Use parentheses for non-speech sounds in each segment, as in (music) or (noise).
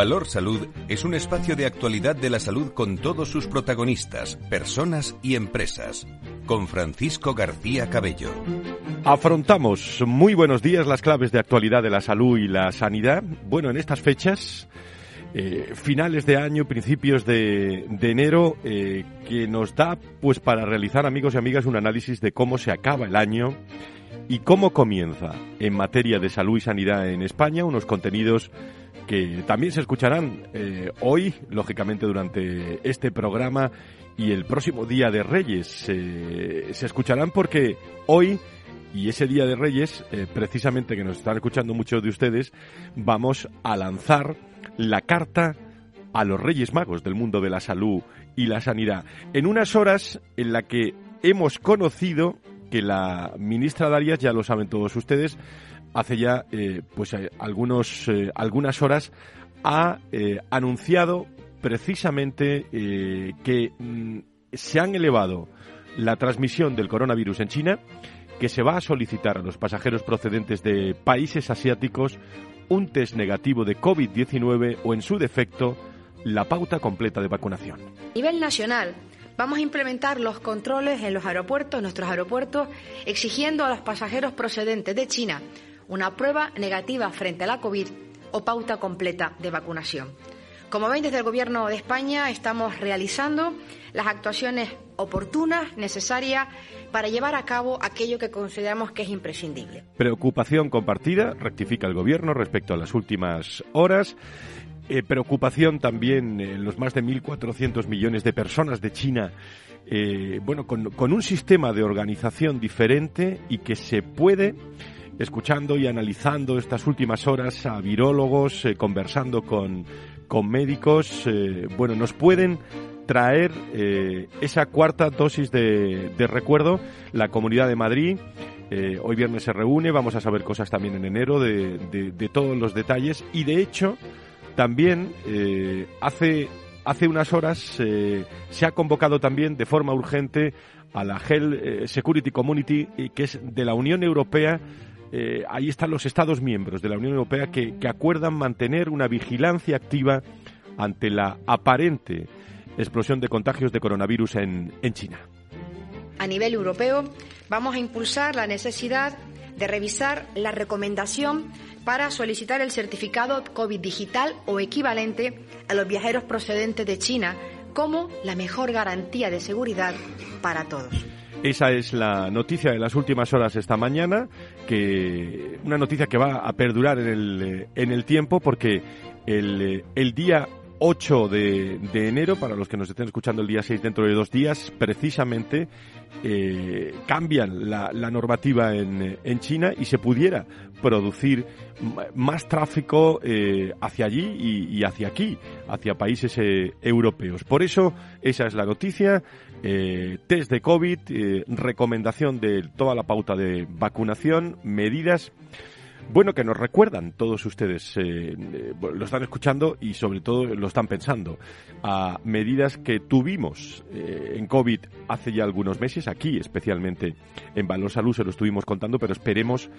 Valor Salud es un espacio de actualidad de la salud con todos sus protagonistas, personas y empresas. Con Francisco García Cabello. Afrontamos muy buenos días las claves de actualidad de la salud y la sanidad. Bueno, en estas fechas, eh, finales de año, principios de, enero, eh, que nos da pues para realizar, amigos y amigas, un análisis de cómo se acaba el año y cómo comienza en materia de salud y sanidad en España, unos contenidos que también se escucharán eh, hoy, lógicamente durante este programa y el próximo Día de Reyes. Se escucharán porque hoy y ese Día de Reyes, eh, precisamente que nos están escuchando muchos de ustedes, vamos a lanzar la carta a los Reyes Magos del mundo de la salud y la sanidad. En unas horas en la que hemos conocido que la ministra Darias, ya lo saben todos ustedes, hace ya eh, pues eh, algunos eh, algunas horas ha anunciado precisamente que mm, se han elevado la transmisión del coronavirus en China, que se va a solicitar a los pasajeros procedentes de países asiáticos un test negativo de COVID-19 o en su defecto la pauta completa de vacunación. A nivel nacional, vamos a implementar los controles en los aeropuertos, nuestros aeropuertos, exigiendo a los pasajeros procedentes de China una prueba negativa frente a la COVID o pauta completa de vacunación. Como ven, desde el Gobierno de España estamos realizando las actuaciones oportunas, necesarias, para llevar a cabo aquello que consideramos que es imprescindible. Preocupación compartida, rectifica el Gobierno respecto a las últimas horas. Eh, preocupación también en los más de 1.400 millones de personas de China, eh, bueno, con, con un sistema de organización diferente y que se puede escuchando y analizando estas últimas horas a virólogos, eh, conversando con, con médicos, eh, bueno, nos pueden traer eh, esa cuarta dosis de, de, recuerdo. La Comunidad de Madrid hoy viernes se reúne, vamos a saber cosas también en enero de, de, todos los detalles y de hecho también hace, hace unas horas se ha convocado también de forma urgente a la Health Security Community, que es de la Unión Europea, eh, ahí están los Estados miembros de la Unión Europea que, acuerdan mantener una vigilancia activa ante la aparente explosión de contagios de coronavirus en, en China. A nivel europeo, vamos a impulsar la necesidad de revisar la recomendación para solicitar el certificado COVID digital o equivalente a los viajeros procedentes de China como la mejor garantía de seguridad para todos. Esa es la noticia de las últimas horas esta mañana, que una noticia que va a perdurar en el, en el tiempo porque el, el día 8 de, de, enero, para los que nos estén escuchando el día 6 dentro de dos días, precisamente eh, cambian la, normativa en, en, China y se pudiera producir más tráfico eh, hacia allí y, hacia aquí, hacia países eh, europeos. Por eso, esa es la noticia. Eh, test de COVID, eh, recomendación de toda la pauta de vacunación, medidas bueno, que nos recuerdan todos ustedes, eh, eh, lo están escuchando y sobre todo lo están pensando, a medidas que tuvimos eh, en COVID hace ya algunos meses, aquí especialmente en Valor Salud se lo estuvimos contando, pero esperemos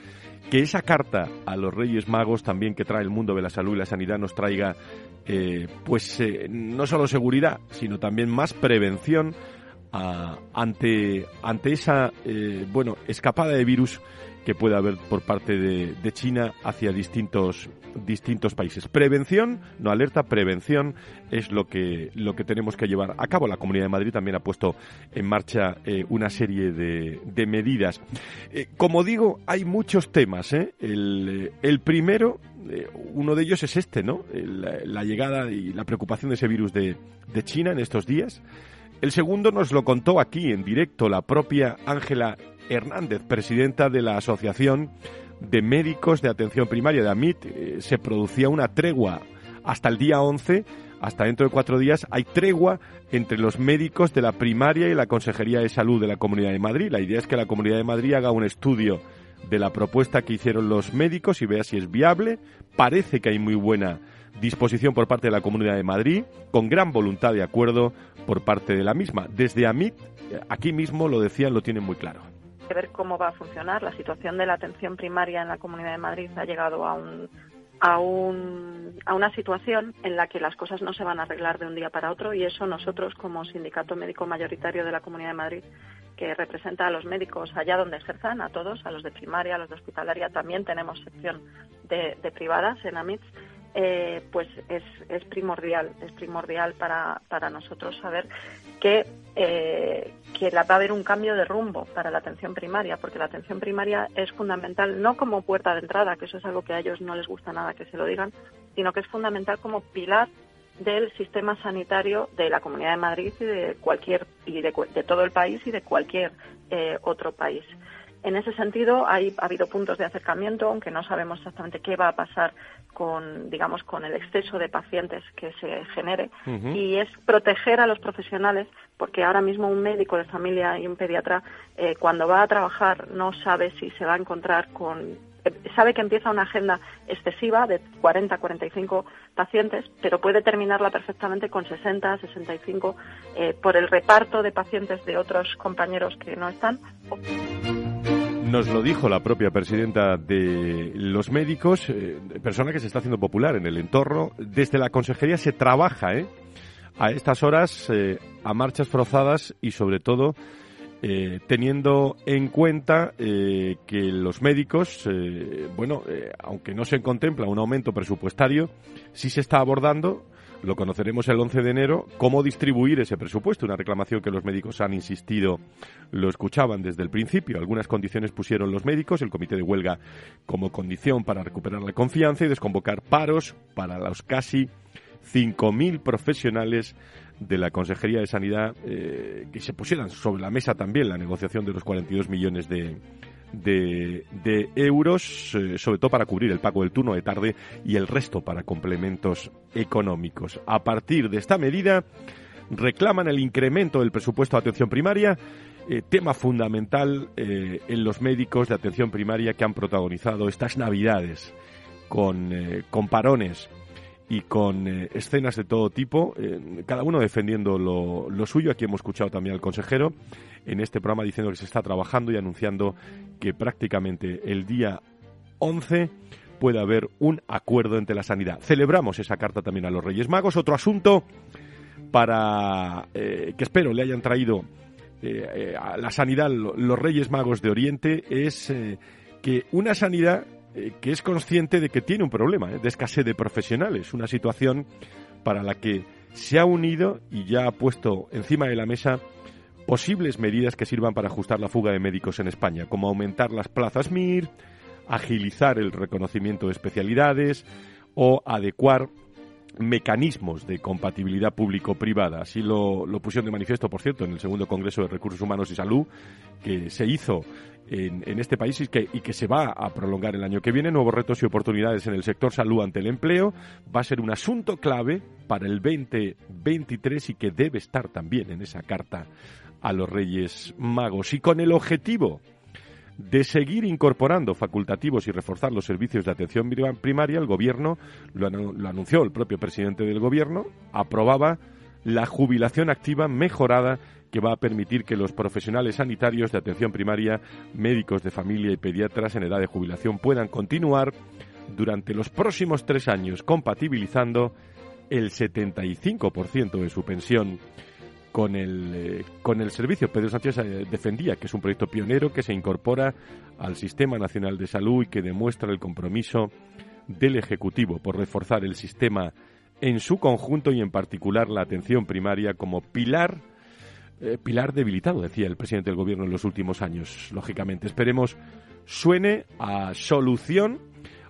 que esa carta a los Reyes Magos también que trae el mundo de la salud y la sanidad nos traiga, pues, no solo seguridad, sino también más prevención ante, ante esa, bueno, escapada de virus que pueda haber por parte de, de, China hacia distintos distintos países. Prevención, no alerta, prevención es lo que lo que tenemos que llevar a cabo. La Comunidad de Madrid también ha puesto en marcha eh, una serie de, de medidas. Eh, como digo, hay muchos temas. ¿eh? El, primero, eh, uno de ellos es este, ¿no? El, la llegada y la preocupación de ese virus de, de China en estos días. El segundo nos lo contó aquí en directo la propia Ángela Hernández, presidenta de la Asociación de médicos de atención primaria de AMIT. Eh, se producía una tregua hasta el día 11, hasta dentro de cuatro días, hay tregua entre los médicos de la primaria y la Consejería de Salud de la Comunidad de Madrid. La idea es que la Comunidad de Madrid haga un estudio de la propuesta que hicieron los médicos y vea si es viable. Parece que hay muy buena disposición por parte de la Comunidad de Madrid, con gran voluntad de acuerdo por parte de la misma. Desde AMIT, aquí mismo lo decían, lo tienen muy claro. ver cómo va a funcionar. La situación de la atención primaria en la Comunidad de Madrid ha llegado a un a, un, a una situación en la que las cosas no se van a arreglar de un día para otro y eso nosotros como sindicato médico mayoritario de la Comunidad de Madrid que representa a los médicos allá donde ejerzan, a todos, a los de primaria, a los de hospitalaria, también tenemos sección de, de privadas en AMITS eh, pues es, es, primordial, es primordial para, para nosotros saber que, eh, que va a haber un cambio de rumbo para la atención primaria, porque la atención primaria es fundamental no como puerta de entrada, que eso es algo que a ellos no les gusta nada que se lo digan, sino que es fundamental como pilar del sistema sanitario de la Comunidad de Madrid y de cualquier y de, todo el país y de cualquier eh, otro país. En ese sentido, hay, ha habido puntos de acercamiento, aunque no sabemos exactamente qué va a pasar con, digamos, con el exceso de pacientes que se genere. Y es proteger a los profesionales, porque ahora mismo un médico de familia y un pediatra, eh, cuando va a trabajar, no sabe si se va a encontrar con eh, sabe que empieza una agenda excesiva de 40, 45 pacientes, pero puede terminarla perfectamente con 60, 65 eh, por el reparto de pacientes de otros compañeros que no están. Nos lo dijo la propia presidenta de los médicos, eh, persona que se está haciendo popular en el entorno. Desde la consejería se trabaja ¿eh? a estas horas eh, a marchas forzadas y sobre todo teniendo en cuenta que los médicos, bueno, aunque no se contempla un aumento presupuestario, sí se está abordando lo conoceremos el 11 de enero, cómo distribuir ese presupuesto, una reclamación que los médicos han insistido, lo escuchaban desde el principio. Algunas condiciones pusieron los médicos, el comité de huelga como condición para recuperar la confianza y desconvocar paros para los casi 5.000 profesionales de la Consejería de Sanidad eh, que se pusieran sobre la mesa también la negociación de los 42 millones de, de, euros, eh, sobre todo para cubrir el pago del turno de tarde y el resto para complementos económicos. A partir de esta medida, reclaman el incremento del presupuesto de atención primaria, eh, tema fundamental eh, en los médicos de atención primaria que han protagonizado estas navidades con, con parones y con escenas de todo tipo, cada uno defendiendo lo, lo, suyo. Aquí hemos escuchado también al consejero en este programa diciendo que se está trabajando y anunciando que prácticamente el día 11 puede haber un acuerdo entre la sanidad. Celebramos esa carta también a los Reyes Magos. Otro asunto para eh, que espero le hayan traído eh, eh, a la sanidad los Reyes Magos de Oriente es que una sanidad que es consciente de que tiene un problema de escasez de profesionales, una situación para la que se ha unido y ya ha puesto encima de la mesa posibles medidas que sirvan para ajustar la fuga de médicos en España, como aumentar las plazas MIR, agilizar el reconocimiento de especialidades o adecuar mecanismos de compatibilidad público-privada. Así lo, pusieron de manifiesto, por cierto, en el segundo Congreso de Recursos Humanos y Salud, que se hizo en, este país y que, y que, se va a prolongar el año que viene. Nuevos retos y oportunidades en el sector salud ante el empleo. Va a ser un asunto clave para el 2023 y que debe estar también en esa carta a los Reyes Magos y con el objetivo de seguir incorporando facultativos y reforzar los servicios de atención primaria, el Gobierno, lo, anunció el propio presidente del Gobierno, aprobaba la jubilación activa mejorada que va a permitir que los profesionales sanitarios de atención primaria, médicos de familia y pediatras en edad de jubilación puedan continuar durante los próximos tres años, compatibilizando el 75% de su pensión con el, eh, con el servicio. Pedro Sánchez eh, defendía que es un proyecto pionero que se incorpora al Sistema Nacional de Salud y que demuestra el compromiso del Ejecutivo por reforzar el sistema en su conjunto y en particular la atención primaria como pilar eh, pilar debilitado, decía el presidente del gobierno en los últimos años. Lógicamente, esperemos suene a solución,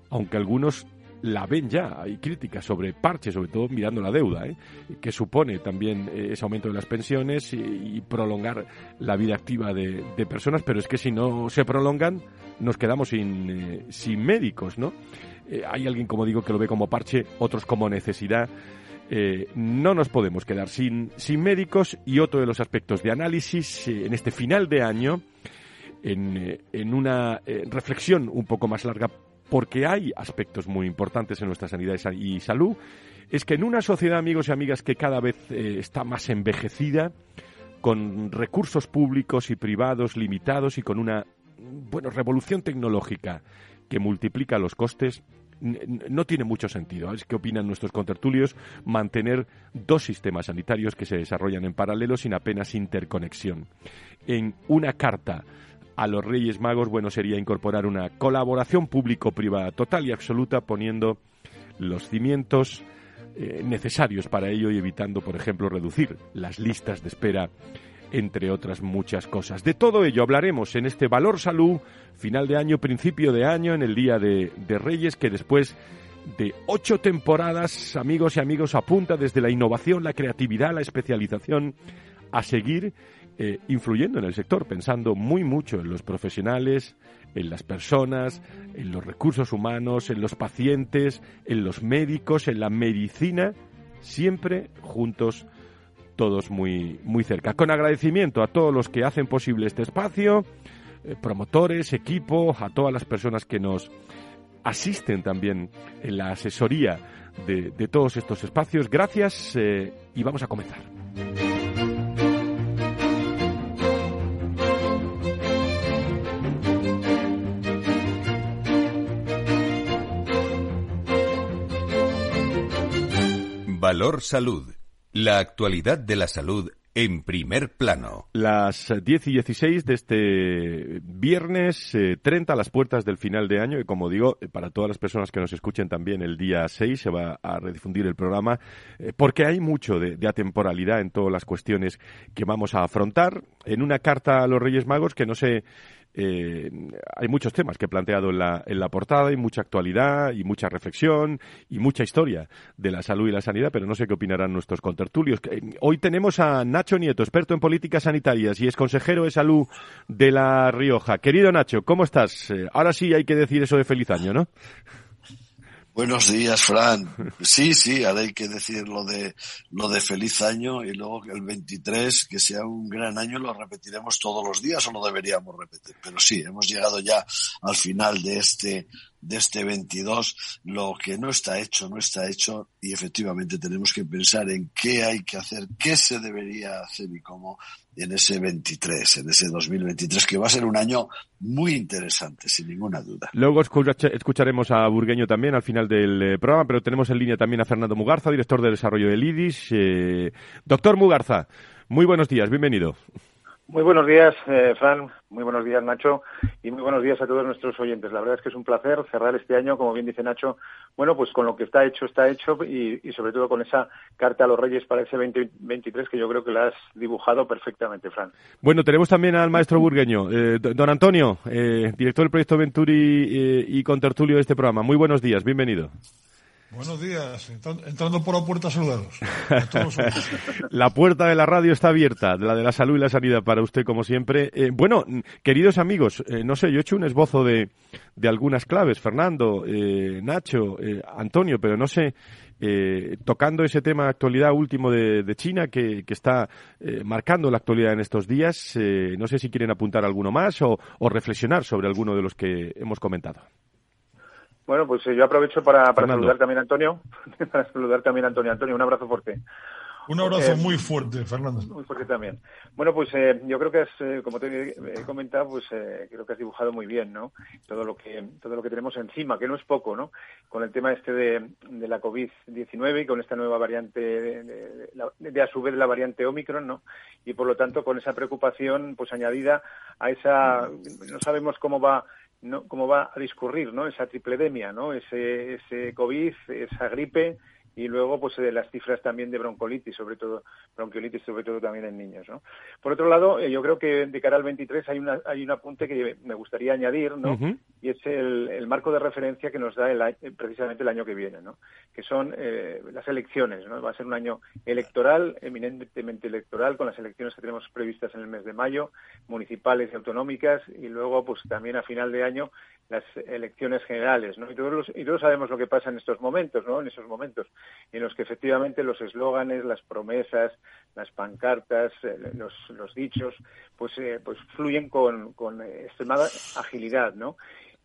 aunque algunos la ven ya. Hay críticas sobre parches, sobre todo mirando la deuda, ¿eh? que supone también eh, ese aumento de las pensiones y, prolongar la vida activa de, personas, pero es que si no se prolongan, nos quedamos sin, sin médicos, ¿no? hay alguien, como digo, que lo ve como parche, otros como necesidad. no nos podemos quedar sin, sin médicos y otro de los aspectos de análisis en este final de año, en, en una reflexión un poco más larga porque hay aspectos muy importantes en nuestra sanidad y salud, es que en una sociedad, amigos y amigas, que cada vez eh, está más envejecida, con recursos públicos y privados limitados y con una bueno, revolución tecnológica que multiplica los costes, no tiene mucho sentido. Es que opinan nuestros contertulios mantener dos sistemas sanitarios que se desarrollan en paralelo sin apenas interconexión. En una carta a los Reyes Magos, bueno, sería incorporar una colaboración público-privada total y absoluta, poniendo los cimientos eh, necesarios para ello y evitando, por ejemplo, reducir las listas de espera, entre otras muchas cosas. De todo ello hablaremos en este Valor Salud, final de año, principio de año, en el Día de, de Reyes, que después de ocho temporadas, amigos y amigos, apunta desde la innovación, la creatividad, la especialización, a seguir eh, influyendo en el sector, pensando muy mucho en los profesionales, en las personas, en los recursos humanos, en los pacientes, en los médicos, en la medicina, siempre juntos todos muy, muy cerca. Con agradecimiento a todos los que hacen posible este espacio, eh, promotores, equipo, a todas las personas que nos asisten también en la asesoría de, todos estos espacios. Gracias eh, y vamos a comenzar. Valor Salud. La actualidad de la salud en primer plano. Las 10 y 16 de este viernes 30 a las puertas del final de año y como digo, eh, para todas las personas que nos escuchen también el día 6 se va a redifundir el programa eh, porque hay mucho de, de, atemporalidad en todas las cuestiones que vamos a afrontar. En una carta a los Reyes Magos que no sé eh, hay muchos temas que he planteado en la, en la portada y mucha actualidad y mucha reflexión y mucha historia de la salud y la sanidad, pero no sé qué opinarán nuestros contertulios. Eh, hoy tenemos a Nacho Nieto, experto en políticas sanitarias y es consejero de salud de La Rioja. Querido Nacho, ¿cómo estás? Eh, ahora sí hay que decir eso de feliz año, ¿no? Buenos días, Fran. Sí, sí, ahora hay que decir lo de, lo de feliz año y luego que el 23, que sea un gran año, lo repetiremos todos los días o lo deberíamos repetir. Pero sí, hemos llegado ya al final de este, de este 22. Lo que no está hecho, no está hecho y efectivamente tenemos que pensar en qué hay que hacer, qué se debería hacer y cómo en ese 23, en ese 2023, que va a ser un año muy interesante, sin ninguna duda. Luego escucharemos a Burgueño también al final del eh, programa, pero tenemos en línea también a Fernando Mugarza, director de desarrollo del IDIS. Eh, doctor Mugarza, muy buenos días, bienvenido. Muy buenos días, eh, Fran. Muy buenos días, Nacho. Y muy buenos días a todos nuestros oyentes. La verdad es que es un placer cerrar este año, como bien dice Nacho, bueno, pues con lo que está hecho, está hecho y, sobre todo con esa carta a los Reyes para ese 2023 que yo creo que la has dibujado perfectamente, Fran. Bueno, tenemos también al maestro burgueño, eh, don Antonio, eh, director del proyecto Venturi eh, y contertulio de este programa. Muy buenos días, bienvenido. Buenos días, entrando por la puerta a saludaros. (laughs) la puerta de la radio está abierta, la de la salud y la sanidad para usted como siempre. Eh, bueno, queridos amigos, eh, no sé, yo he hecho un esbozo de, de algunas claves, Fernando, eh, Nacho, Antonio, pero no sé, tocando ese tema de actualidad último de, China que, que está marcando la actualidad en estos días, no sé si quieren apuntar alguno más o reflexionar sobre alguno de los que hemos comentado. Bueno, pues eh, yo aprovecho para, para saludar también a Antonio, (laughs) para saludar también a Antonio. Antonio, un abrazo fuerte. Un abrazo eh, muy fuerte, Fernando. Muy fuerte también. Bueno, pues eh, yo creo que has, como te he comentado, pues creo que has dibujado muy bien, ¿no? Todo lo que todo lo que tenemos encima, que no es poco, ¿no? Con el tema este de, de la COVID-19 y con esta nueva variante, de, de, a su vez la variante Omicron, ¿no? Y por lo tanto con esa preocupación, pues añadida a esa, no sabemos cómo va ¿no? cómo va a discurrir ¿no? esa tripledemia, ¿no? ese, ese COVID, esa gripe y luego pues eh, las cifras también de broncolitis, sobre todo bronquiolitis, sobre todo también en niños. ¿no? Por otro lado, eh, yo creo que de cara al 23 hay, una, hay un apunte que me gustaría añadir, ¿no? y es el, el, marco de referencia que nos da el, precisamente el año que viene, ¿no? que son eh, las elecciones. ¿no? Va a ser un año electoral, eminentemente electoral, con las elecciones que tenemos previstas en el mes de mayo, municipales y autonómicas, y luego pues también a final de año las elecciones generales, ¿no? Y todos, y todos sabemos lo que pasa en estos momentos, ¿no? En esos momentos en los que efectivamente los eslóganes, las promesas, las pancartas, eh, los, dichos, pues, eh, pues fluyen con, con extremada agilidad, ¿no?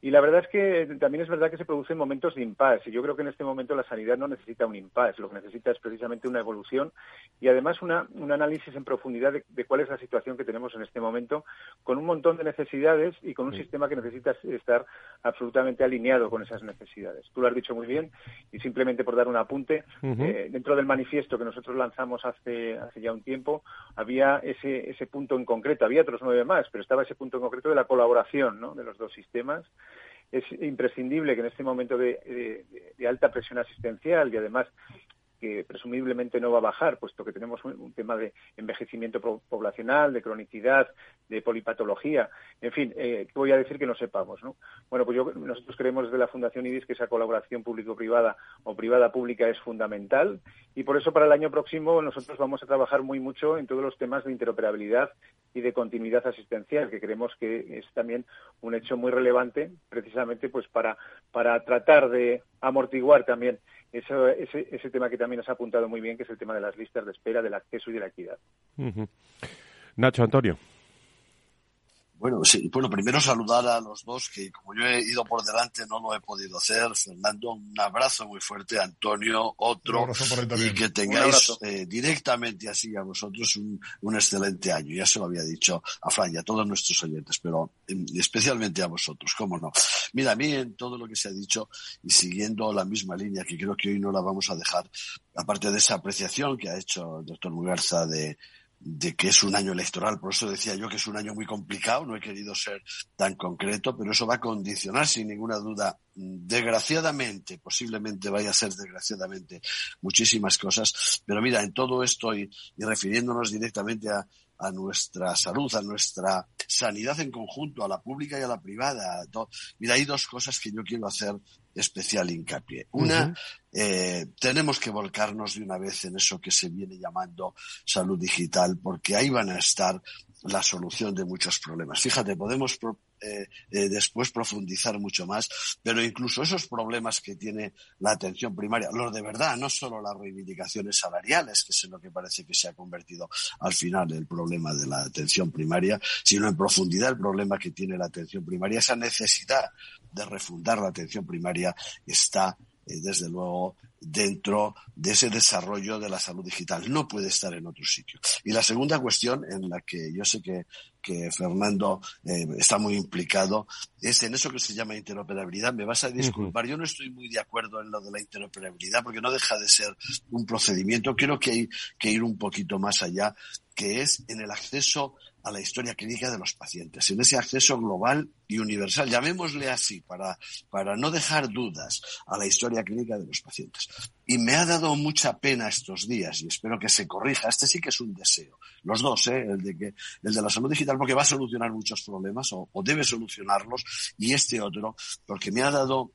Y la verdad es que también es verdad que se producen momentos de impasse. Y yo creo que en este momento la sanidad no necesita un impasse, lo que necesita es precisamente una evolución y además una, un análisis en profundidad de, cuál es la situación que tenemos en este momento, con un montón de necesidades y con un sistema que necesita estar absolutamente alineado con esas necesidades. Tú lo has dicho muy bien y simplemente por dar un apunte, eh, dentro del manifiesto que nosotros lanzamos hace, hace ya un tiempo, había ese, ese punto en concreto, había otros nueve más, pero estaba ese punto en concreto de la colaboración ¿no? de los dos sistemas es imprescindible que en este momento de, alta presión asistencial y además que presumiblemente no va a bajar, puesto que tenemos un, tema de envejecimiento poblacional, de cronicidad, de polipatología, en fin, eh, voy a decir que no sepamos? ¿no? Bueno, pues yo, nosotros creemos desde la Fundación IDIS que esa colaboración público-privada o privada-pública es fundamental y por eso para el año próximo nosotros vamos a trabajar muy mucho en todos los temas de interoperabilidad y de continuidad asistencial, que creemos que es también un hecho muy relevante precisamente pues para, para tratar de amortiguar también ese, ese tema que también nos ha apuntado muy bien, que es el tema de las listas de espera, del acceso y de la equidad. Nacho Antonio. Bueno, sí, bueno, primero saludar a los dos, que como yo he ido por delante no lo he podido hacer. Fernando, un abrazo muy fuerte. Antonio, otro. Y que tengáis eh, directamente así a vosotros un, un, excelente año. Ya se lo había dicho a Fran y a todos nuestros oyentes, pero em, especialmente a vosotros, cómo no. Mira, a mí en todo lo que se ha dicho y siguiendo la misma línea, que creo que hoy no la vamos a dejar, aparte de esa apreciación que ha hecho el doctor Mugarza de de que es un año electoral. Por eso decía yo que es un año muy complicado, no he querido ser tan concreto, pero eso va a condicionar sin ninguna duda, desgraciadamente, posiblemente vaya a ser desgraciadamente muchísimas cosas. Pero mira, en todo esto y, refiriéndonos directamente a, a nuestra salud, a nuestra sanidad en conjunto, a la pública y a la privada. Mira, hay dos cosas que yo quiero hacer especial hincapié. Una, eh, tenemos que volcarnos de una vez en eso que se viene llamando salud digital, porque ahí van a estar la solución de muchos problemas. Fíjate, podemos eh, eh, después profundizar mucho más, pero incluso esos problemas que tiene la atención primaria, los de verdad, no solo las reivindicaciones salariales, que es en lo que parece que se ha convertido al final el problema de la atención primaria, sino en profundidad el problema que tiene la atención primaria, esa necesidad de refundar la atención primaria está desde luego dentro de ese desarrollo de la salud digital. No puede estar en otro sitio. Y la segunda cuestión en la que yo sé que, que Fernando eh, está muy implicado es en eso que se llama interoperabilidad. Me vas a disculpar, yo no estoy muy de acuerdo en lo de la interoperabilidad porque no deja de ser un procedimiento. Creo que hay que ir un poquito más allá, que es en el acceso a la historia clínica de los pacientes, en ese acceso global y universal, llamémosle así, para, para no dejar dudas a la historia clínica de los pacientes. Y me ha dado mucha pena estos días y espero que se corrija. Este sí que es un deseo. Los dos, ¿eh? el, de que, el de la salud digital, porque va a solucionar muchos problemas o, o debe solucionarlos, y este otro, porque me ha dado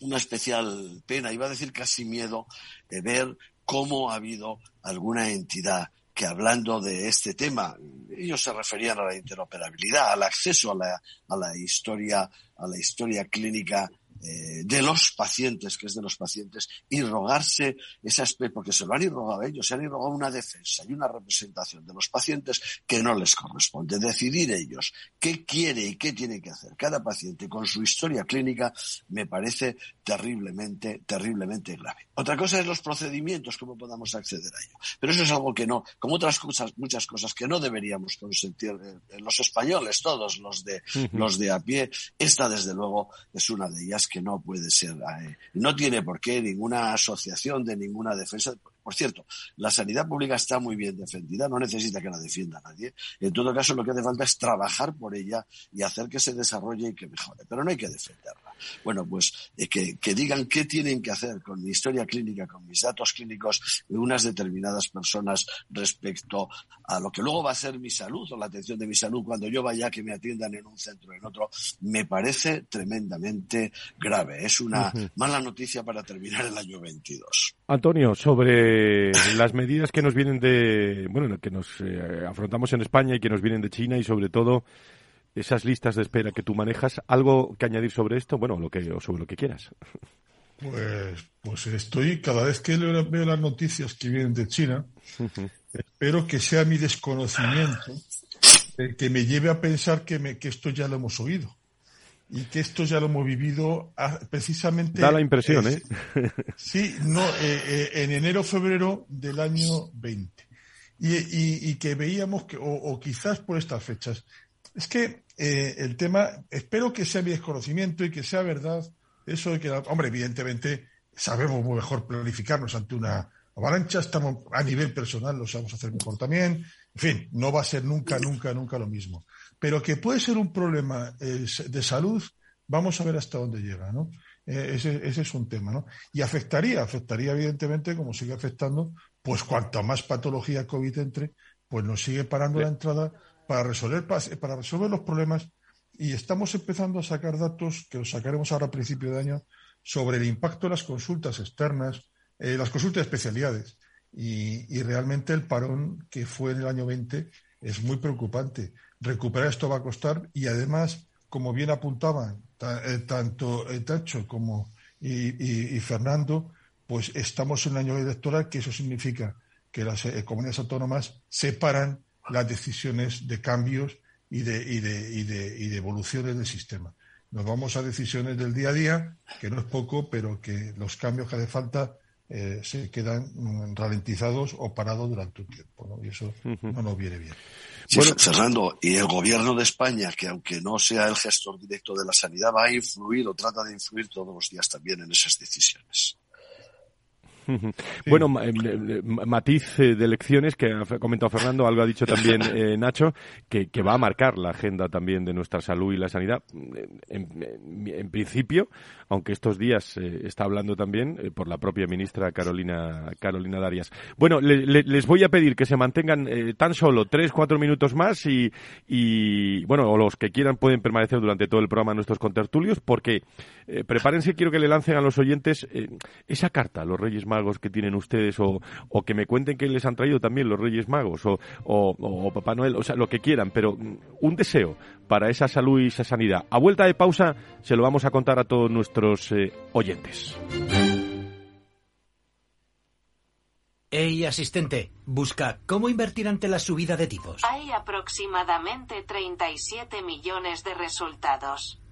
una especial pena, iba a decir casi miedo, de ver cómo ha habido alguna entidad que hablando de este tema, ellos se referían a la interoperabilidad, al acceso a la, a la historia, a la historia clínica eh, de los pacientes, que es de los pacientes, y rogarse esas, porque se lo han irrogado ellos, se han irrogado una defensa y una representación de los pacientes que no les corresponde. Decidir ellos qué quiere y qué tiene que hacer cada paciente con su historia clínica me parece terriblemente, terriblemente grave. Otra cosa es los procedimientos, cómo podamos acceder a ello. Pero eso es algo que no, como otras cosas, muchas cosas que no deberíamos consentir eh, los españoles, todos los de, los de a pie. Esta, desde luego, es una de ellas que no puede ser. Eh, no tiene por qué ninguna asociación de ninguna defensa. Por cierto, la sanidad pública está muy bien defendida, no necesita que la defienda nadie. En todo caso, lo que hace falta es trabajar por ella y hacer que se desarrolle y que mejore, pero no hay que defenderla. Bueno, pues eh, que, que, digan qué tienen que hacer con mi historia clínica, con mis datos clínicos de unas determinadas personas respecto a lo que luego va a ser mi salud o la atención de mi salud cuando yo vaya a que me atiendan en un centro o en otro, me parece tremendamente grave. Es una mala noticia para terminar el año 22. Antonio, sobre las medidas que nos vienen de, bueno, que nos eh, afrontamos en España y que nos vienen de China y sobre todo esas listas de espera que tú manejas, ¿algo que añadir sobre esto? Bueno, lo que, o sobre lo que quieras. Pues, pues estoy, cada vez que veo las noticias que vienen de China, espero que sea mi desconocimiento el que me lleve a pensar que, me, que esto ya lo hemos oído y que esto ya lo hemos vivido ah, precisamente. Da la impresión, ¿eh? (laughs) Sí, no, eh, eh, en enero, febrero del año 20. Y, y, que veíamos que, o, quizás por estas fechas. Es que eh, el tema, espero que sea mi desconocimiento y que sea verdad eso de que, hombre, evidentemente sabemos mejor planificarnos ante una avalancha, estamos a nivel personal, lo sabemos hacer mejor también. En fin, no va a ser nunca, nunca, nunca lo mismo pero que puede ser un problema eh, de salud, vamos a ver hasta dónde llega, ¿no? Eh, ese, ese, es un tema, ¿no? Y afectaría, afectaría evidentemente, como sigue afectando, pues cuanto más patología COVID entre, pues nos sigue parando la entrada para resolver, para resolver los problemas y estamos empezando a sacar datos que los sacaremos ahora a principio de año sobre el impacto de las consultas externas, eh, las consultas de especialidades. Y, y, realmente el parón que fue en el año 20 es muy preocupante. Recuperar esto va a costar y además, como bien apuntaban eh, tanto Tacho como y, Fernando, pues estamos en un año electoral que eso significa que las eh, comunidades autónomas separan las decisiones de cambios y de, y de, y de, y de evoluciones del sistema. Nos vamos a decisiones del día a día, que no es poco, pero que los cambios que hace falta eh, se quedan mm, ralentizados o parados durante un tiempo. Y eso no nos viene bien. Fernando, y el gobierno de España, que aunque no sea el gestor directo de la sanidad, va a influir o trata de influir todos los días también en esas decisiones. (laughs) Bueno, eh, eh, matiz eh, de elecciones que ha comentado Fernando, algo ha dicho también (laughs) Nacho, que, va a marcar la agenda también de nuestra salud y la sanidad. En, principio, aunque estos días está hablando también por la propia ministra Carolina, Carolina Darias. Bueno, les voy a pedir que se mantengan tan solo tres, cuatro minutos más y, y, bueno, o los que quieran pueden permanecer durante todo el programa nuestros contertulios porque prepárense, quiero que le lancen a los oyentes esa carta los Reyes Magos que tienen ustedes o, o que me cuenten que les han traído también los Reyes Magos o, o, Papá Noel, o sea, lo que quieran, pero un deseo para esa salud y esa sanidad. A vuelta de pausa se lo vamos a contar a todos nuestros eh, oyentes. Hey, asistente, busca cómo invertir ante la subida de tipos. Hay aproximadamente 37 millones de resultados.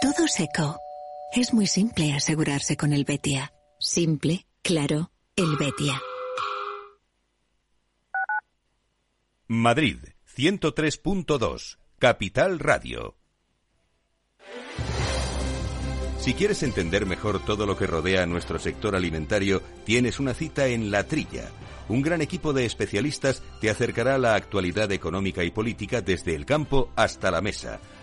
Todo seco. Es muy simple asegurarse con el Betia. Simple, claro, el Betia. Madrid, 103.2, Capital Radio. Si quieres entender mejor todo lo que rodea a nuestro sector alimentario, tienes una cita en La Trilla. Un gran equipo de especialistas te acercará a la actualidad económica y política desde el campo hasta la mesa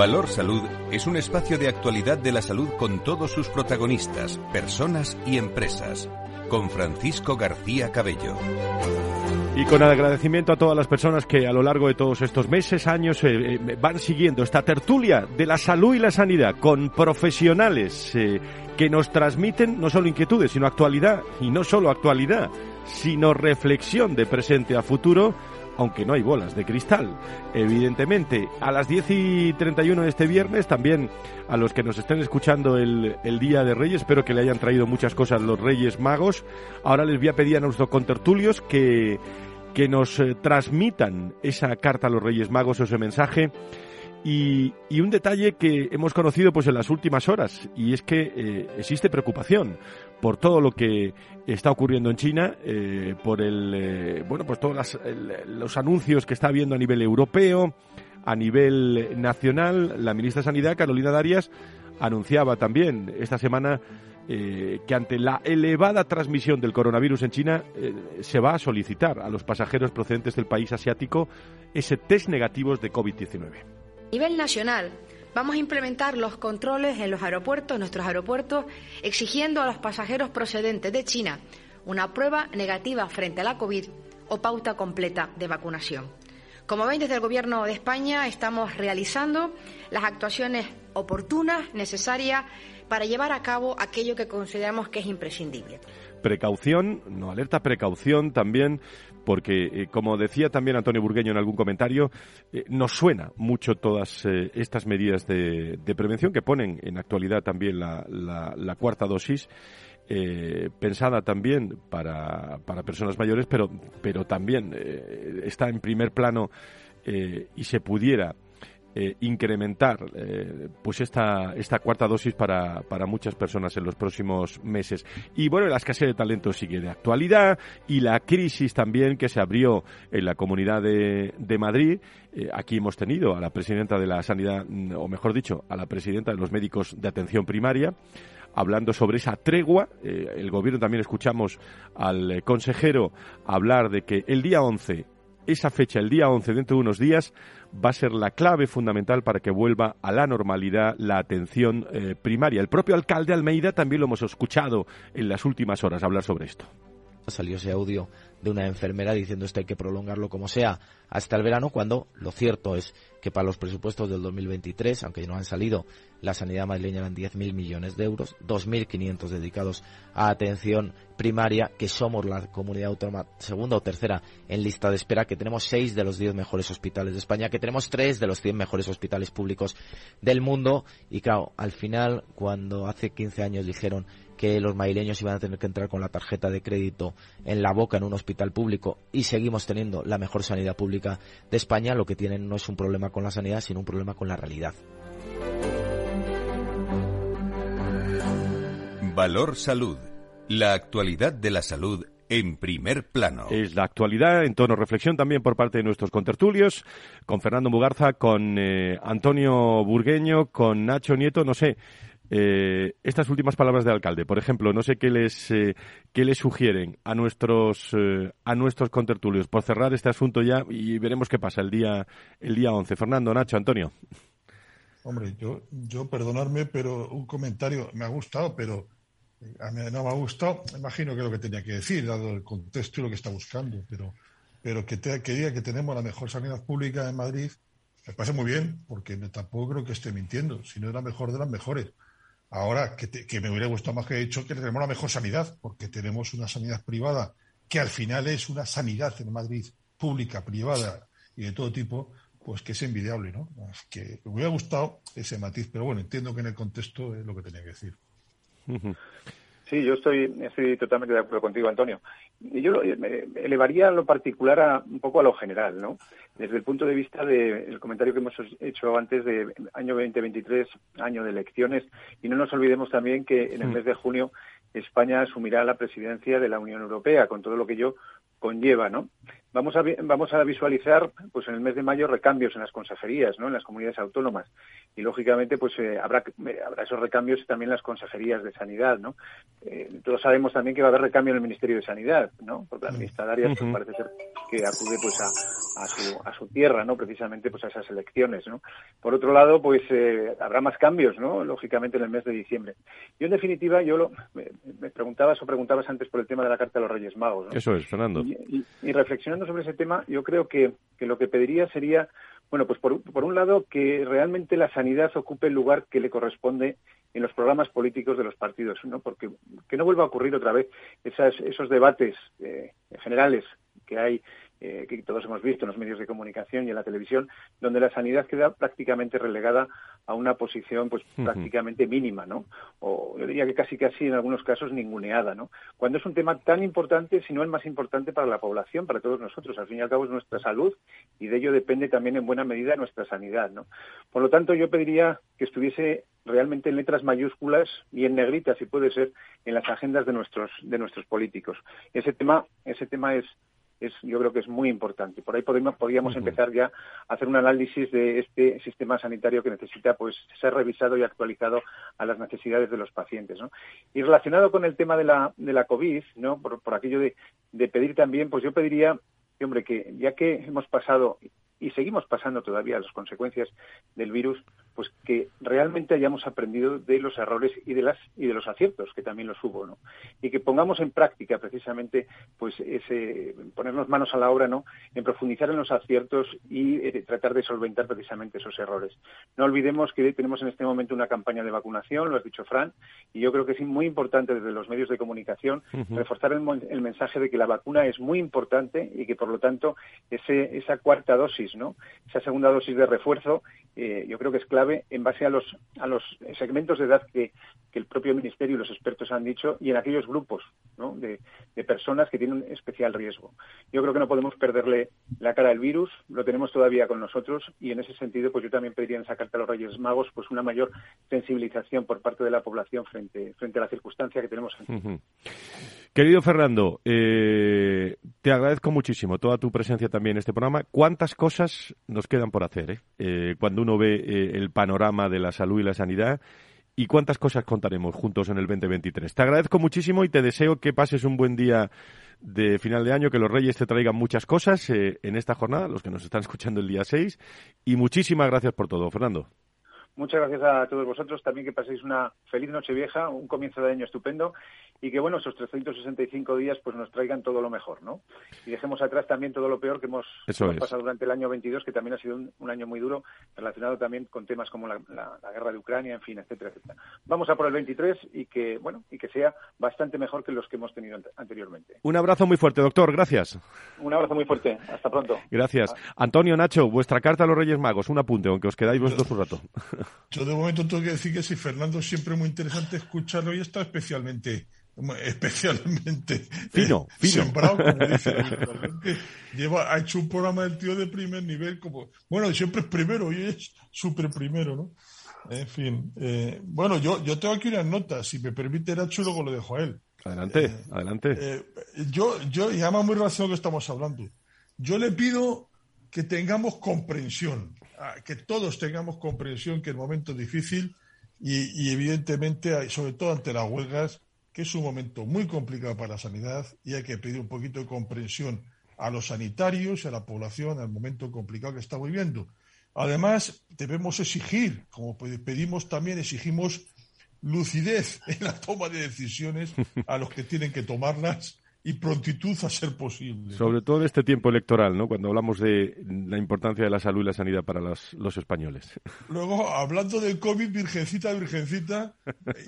Valor Salud es un espacio de actualidad de la salud con todos sus protagonistas, personas y empresas. Con Francisco García Cabello. Y con agradecimiento a todas las personas que a lo largo de todos estos meses, años, eh, eh, van siguiendo esta tertulia de la salud y la sanidad con profesionales eh, que nos transmiten no solo inquietudes, sino actualidad, y no solo actualidad, sino reflexión de presente a futuro aunque no hay bolas de cristal. Evidentemente, a las 10 y 31 de este viernes, también a los que nos estén escuchando el, el Día de Reyes, espero que le hayan traído muchas cosas los Reyes Magos. Ahora les voy a pedir a nuestros contertulios que, que nos eh, transmitan esa carta a los Reyes Magos, ese mensaje. Y, un detalle que hemos conocido pues en las últimas horas y es que eh, existe preocupación por todo lo que está ocurriendo en China, eh, por el eh, bueno pues todos las, los anuncios que está habiendo a nivel europeo, a nivel nacional. La ministra de Sanidad Carolina Darias anunciaba también esta semana que ante la elevada transmisión del coronavirus en China se va a solicitar a los pasajeros procedentes del país asiático ese test negativos de COVID-19. A nivel nacional, vamos a implementar los controles en los aeropuertos, nuestros aeropuertos, exigiendo a los pasajeros procedentes de China una prueba negativa frente a la COVID o pauta completa de vacunación. Como ven, desde el Gobierno de España estamos realizando las actuaciones oportunas, necesarias, para llevar a cabo aquello que consideramos que es imprescindible. Precaución, no alerta, precaución también porque, eh, como decía también Antonio Burgueño en algún comentario, eh, nos suena mucho todas eh, estas medidas de, de, prevención que ponen en actualidad también la, la, la cuarta dosis. Eh, pensada también para, para, personas mayores, pero, pero también está en primer plano y se pudiera eh, incrementar eh, pues esta, esta cuarta dosis para, para muchas personas en los próximos meses. Y bueno, la escasez de talento sigue de actualidad y la crisis también que se abrió en la Comunidad de, de Madrid. Eh, aquí hemos tenido a la presidenta de la Sanidad, o mejor dicho, a la presidenta de los médicos de atención primaria hablando sobre esa tregua. El gobierno también escuchamos al consejero hablar de que el día 11, esa fecha, el día 11, dentro de unos días, va a ser la clave fundamental para que vuelva a la normalidad la atención eh, primaria. El propio alcalde Almeida también lo hemos escuchado en las últimas horas hablar sobre esto. Salió ese audio de una enfermera diciendo esto hay que prolongarlo como sea hasta el verano, cuando lo cierto es que para los presupuestos del 2023, aunque no han salido, la sanidad madrileña eran 10.000 millones de euros, 2.500 dedicados a atención primaria, que somos la comunidad autónoma segunda o tercera en lista de espera, que tenemos 6 de los 10 mejores hospitales de España, que tenemos 3 de los 100 mejores hospitales públicos del mundo. Y claro, al final, cuando hace 15 años dijeron que los madrileños iban a tener que entrar con la tarjeta de crédito en la boca en un hospital público y seguimos teniendo la mejor sanidad pública de España, lo que tienen no es un problema con la sanidad, sino un problema con la realidad. Valor Salud. La actualidad de la salud en primer plano. Es la actualidad en tono reflexión también por parte de nuestros contertulios, con Fernando Mugarza, con eh, Antonio Burgueño, con Nacho Nieto, no sé. Eh, estas últimas palabras del alcalde, por ejemplo, no sé qué les eh, qué les sugieren a nuestros eh, a nuestros contertulios por cerrar este asunto ya y veremos qué pasa el día el día 11. Fernando, Nacho, Antonio. Hombre, yo yo perdonarme, pero un comentario me ha gustado, pero A mí no me ha gustado, imagino que es lo que tenía que decir, dado el contexto y lo que está buscando, pero, pero que, te, que diga que tenemos la mejor sanidad pública en Madrid, me parece muy bien, porque tampoco creo que esté mintiendo, si no es la mejor de las mejores. Ahora, que, que me hubiera gustado más que he dicho que tenemos la mejor sanidad, porque tenemos una sanidad privada que al final es una sanidad en Madrid, pública, privada y de todo tipo, pues que es envidiable, ¿no? que me hubiera gustado ese matiz, pero bueno, entiendo que en el contexto es lo que tenía que decir. Sí, yo estoy, estoy totalmente de acuerdo contigo, Antonio. Yo elevaría lo particular a, un poco a lo general, ¿no? Desde el punto de vista del comentario que hemos hecho antes de año 2023, año de elecciones, y no nos olvidemos también que en el mes de junio España asumirá la presidencia de la Unión Europea, con todo lo que ello conlleva, ¿no? Vamos a, vamos a visualizar, pues en el mes de mayo, recambios en las consejerías, ¿no? En las comunidades autónomas. Y, lógicamente, pues eh, habrá, eh, habrá esos recambios también en las consejerías de sanidad, ¿no? Eh, todos sabemos también que va a haber recambio en el Ministerio de Sanidad, ¿no? Porque la ministra Darias pues, parece ser que acude, pues, a, a, su, a su tierra, ¿no? Precisamente, pues, a esas elecciones, ¿no? Por otro lado, pues, habrá más cambios, ¿no? Lógicamente, en el mes de diciembre. Yo, en definitiva, yo lo, me, preguntabas o preguntabas antes por el tema de la Carta de los Reyes Magos, ¿no? Eso es, Fernando. y, y reflexionando sobre ese tema, yo creo que, lo que pediría sería, bueno, pues por, por, un lado, que realmente la sanidad ocupe el lugar que le corresponde en los programas políticos de los partidos, ¿no? Porque que no vuelva a ocurrir otra vez esas, esos debates eh, generales que hay eh, que todos hemos visto en los medios de comunicación y en la televisión, donde la sanidad queda prácticamente relegada a una posición pues prácticamente mínima, ¿no? O yo diría que casi casi en algunos casos ninguneada, ¿no? Cuando es un tema tan importante, si no el más importante para la población, para todos nosotros, al fin y al cabo es nuestra salud y de ello depende también en buena medida nuestra sanidad, ¿no? Por lo tanto, yo pediría que estuviese realmente en letras mayúsculas y en negritas, si puede ser, en las agendas de nuestros de nuestros políticos. Ese tema ese tema es es, yo creo que es muy importante. Por ahí podríamos, podríamos empezar ya a hacer un análisis de este sistema sanitario que necesita pues ser revisado y actualizado a las necesidades de los pacientes. ¿no? Y relacionado con el tema de la, de la COVID, ¿no? por, por aquello de, de pedir también, pues yo pediría que, hombre, que ya que hemos pasado y seguimos pasando todavía las consecuencias del virus, pues que realmente hayamos aprendido de los errores y de las y de los aciertos que también los hubo, ¿no? Y que pongamos en práctica precisamente, pues ese ponernos manos a la obra, ¿no? En profundizar en los aciertos y eh, tratar de solventar precisamente esos errores. No olvidemos que tenemos en este momento una campaña de vacunación, lo has dicho Fran, y yo creo que es muy importante desde los medios de comunicación reforzar el, el, mensaje de que la vacuna es muy importante y que por lo tanto ese, esa cuarta dosis, ¿no? Esa segunda dosis de refuerzo, eh, yo creo que es clave en base a los, a los segmentos de edad que, el propio Ministerio y los expertos han dicho y en aquellos grupos de, personas que tienen especial riesgo. Yo creo que no podemos perderle la cara al virus, lo tenemos todavía con nosotros y en ese sentido pues yo también pediría en sacarte a los Reyes Magos pues una mayor sensibilización por parte de la población frente, frente a la circunstancia que tenemos. Querido Fernando, eh, te agradezco muchísimo toda tu presencia también en este programa. ¿Cuántas cosas nos quedan por hacer eh? Eh, cuando uno ve el panorama de la salud y la sanidad? ¿Y cuántas cosas contaremos juntos en el 2023? Te agradezco muchísimo y te deseo que pases un buen día de final de año, que los Reyes te traigan muchas cosas en esta jornada, los que nos están escuchando el día 6. Y muchísimas gracias por todo, Fernando. Muchas gracias a todos vosotros. También que paséis una feliz noche vieja, un comienzo de año estupendo y que, bueno, esos 365 días pues nos traigan todo lo mejor, ¿no? Y dejemos atrás también todo lo peor que hemos, pasado durante el año 22, que también ha sido un, año muy duro, relacionado también con temas como la, guerra de Ucrania, en fin, etcétera, etcétera. Vamos a por el 23 y que, bueno, y que sea bastante mejor que los que hemos tenido anteriormente. Un abrazo muy fuerte, doctor. Gracias. Un abrazo muy fuerte. Hasta pronto. Gracias. Antonio, Nacho, vuestra carta a los Reyes Magos. Un apunte, aunque os quedáis vosotros un rato. Yo de momento tengo que decir que si Fernando siempre muy interesante escucharlo y está especialmente especialmente fino, fino. sembrado, como dice lleva, ha hecho un programa del tío de primer nivel como, bueno, siempre es primero y es súper primero, ¿no? En fin, eh, bueno, yo, yo tengo aquí unas notas, si me permite Nacho, luego lo dejo a él. Adelante, eh, adelante. Eh, yo, yo, y además muy relacionado que estamos hablando, yo le pido que tengamos comprensión, que todos tengamos comprensión que el momento es difícil y, y evidentemente, sobre todo ante las huelgas, que es un momento muy complicado para la sanidad y hay que pedir un poquito de comprensión a los sanitarios y a la población al momento complicado que está viviendo. Además, debemos exigir, como pedimos también, exigimos lucidez en la toma de decisiones a los que tienen que tomarlas y prontitud a ser posible. Sobre todo en este tiempo electoral, ¿no? Cuando hablamos de la importancia de la salud y la sanidad para los, los españoles. Luego, hablando del COVID, virgencita, virgencita,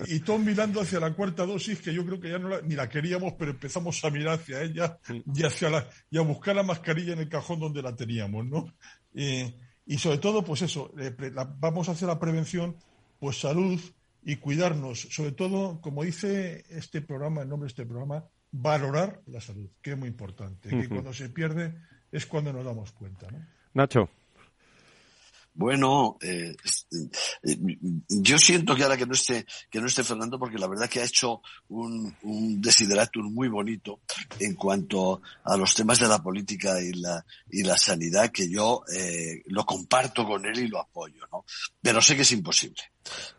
y todos mirando hacia la cuarta dosis, que yo creo que ya no la, ni la queríamos, pero empezamos a mirar hacia ella y, hacia la, y a buscar la mascarilla en el cajón donde la teníamos, ¿no? Eh, y sobre todo, pues eso, eh, vamos a hacer la prevención, pues salud y cuidarnos. Sobre todo, como dice este programa, el nombre de este programa, valorar la salud, que es muy importante. Que cuando se pierde es cuando nos damos cuenta. ¿no? Nacho. Bueno, eh, eh, yo siento que ahora que no esté que no esté Fernando, porque la verdad que ha hecho un, un desideratum muy bonito en cuanto a los temas de la política y la y la sanidad, que yo eh, lo comparto con él y lo apoyo, ¿no? Pero sé que es imposible.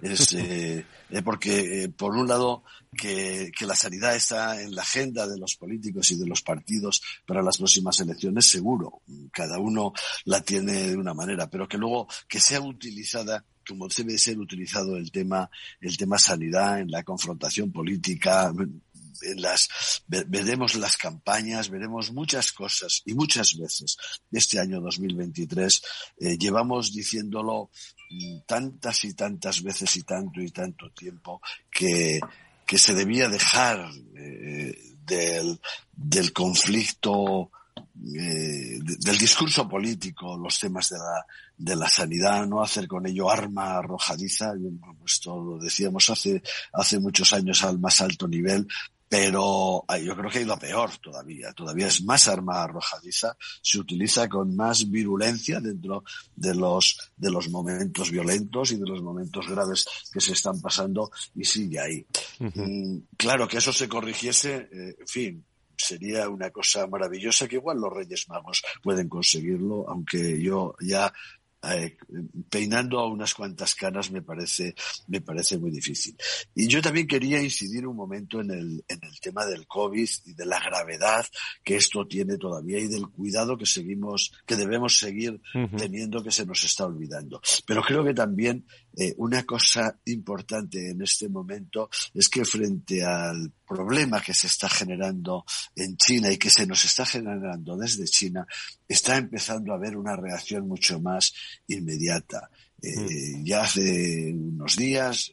Es eh, porque por un lado que, que, la sanidad está en la agenda de los políticos y de los partidos para las próximas elecciones, seguro. Cada uno la tiene de una manera, pero que luego que sea utilizada como debe ser utilizado el tema, el tema sanidad en la confrontación política, en las, veremos las campañas, veremos muchas cosas y muchas veces este año 2023 eh, llevamos diciéndolo tantas y tantas veces y tanto y tanto tiempo que, que se debía dejar eh, del, del conflicto eh, del discurso político, los temas de la, de la sanidad, no hacer con ello arma arrojadiza, esto lo decíamos hace, hace muchos años al más alto nivel, pero yo creo que ha ido a peor todavía, todavía es más arma arrojadiza, se utiliza con más virulencia dentro de los, de los momentos violentos y de los momentos graves que se están pasando y sigue ahí. Mm, claro que eso se corrigiese, eh, en fin, sería una cosa maravillosa que igual los Reyes Magos pueden conseguirlo, aunque yo ya eh, peinando a unas cuantas canas me parece, me parece muy difícil. Y yo también quería incidir un momento en el, en el tema del COVID y de la gravedad que esto tiene todavía y del cuidado que seguimos, que debemos seguir teniendo que se nos está olvidando. Pero creo que también eh, una cosa importante en este momento es que frente al problema que se está generando en China y que se nos está generando desde China, está empezando a haber una reacción mucho más inmediata. Eh, mm. Ya hace unos días